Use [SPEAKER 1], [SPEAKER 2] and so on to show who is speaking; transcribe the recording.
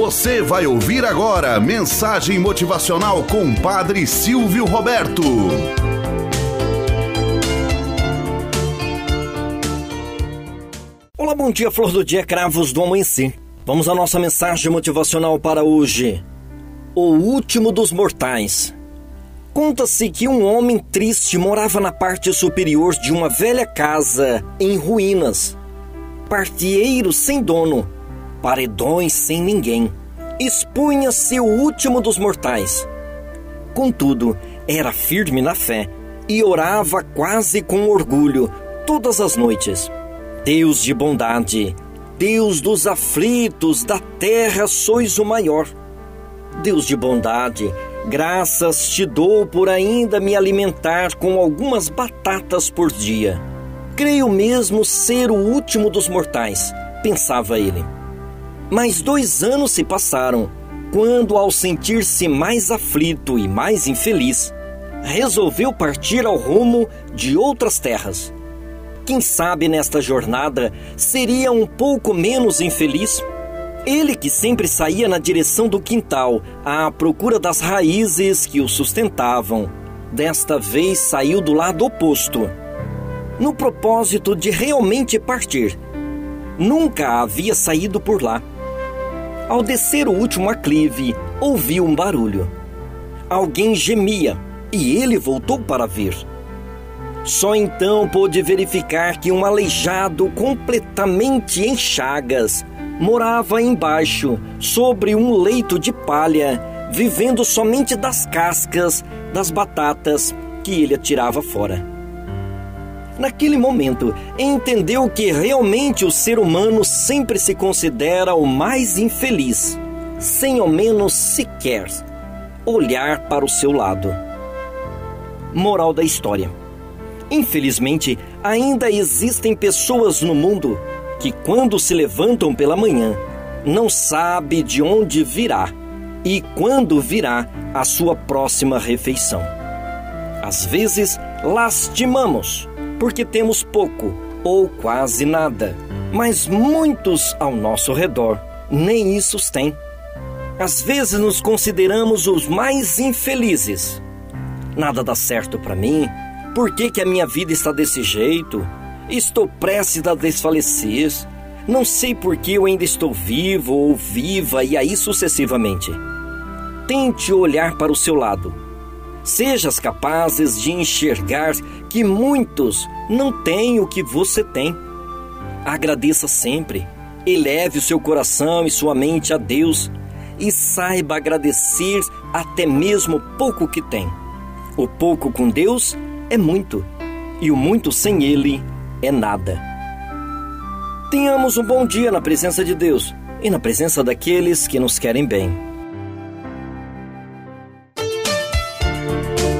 [SPEAKER 1] Você vai ouvir agora mensagem motivacional com Padre Silvio Roberto.
[SPEAKER 2] Olá, bom dia, flor do dia, cravos do amanhecer. Vamos à nossa mensagem motivacional para hoje. O último dos mortais. Conta-se que um homem triste morava na parte superior de uma velha casa em ruínas. Partieiro sem dono, paredões sem ninguém. Expunha-se o último dos mortais. Contudo, era firme na fé e orava quase com orgulho todas as noites. Deus de bondade, Deus dos aflitos da terra, sois o maior. Deus de bondade, Graças te dou por ainda me alimentar com algumas batatas por dia. Creio mesmo ser o último dos mortais, pensava ele. Mas dois anos se passaram, quando, ao sentir-se mais aflito e mais infeliz, resolveu partir ao rumo de outras terras. Quem sabe nesta jornada seria um pouco menos infeliz? Ele que sempre saía na direção do quintal, à procura das raízes que o sustentavam, desta vez saiu do lado oposto, no propósito de realmente partir. Nunca havia saído por lá. Ao descer o último aclive, ouviu um barulho. Alguém gemia e ele voltou para ver. Só então pôde verificar que um aleijado completamente em chagas morava embaixo, sobre um leito de palha, vivendo somente das cascas das batatas que ele atirava fora. Naquele momento, entendeu que realmente o ser humano sempre se considera o mais infeliz, sem ao menos sequer olhar para o seu lado. Moral da história: Infelizmente, ainda existem pessoas no mundo que quando se levantam pela manhã, não sabe de onde virá e quando virá a sua próxima refeição. Às vezes, lastimamos porque temos pouco ou quase nada, mas muitos ao nosso redor nem isso têm. Às vezes nos consideramos os mais infelizes. Nada dá certo para mim. Por que, que a minha vida está desse jeito? Estou prestes a desfalecer. Não sei por que eu ainda estou vivo ou viva e aí sucessivamente. Tente olhar para o seu lado. Sejas capazes de enxergar que muitos não têm o que você tem. Agradeça sempre. Eleve o seu coração e sua mente a Deus e saiba agradecer até mesmo o pouco que tem. O pouco com Deus é muito, e o muito sem Ele é nada. Tenhamos um bom dia na presença de Deus e na presença daqueles que nos querem bem.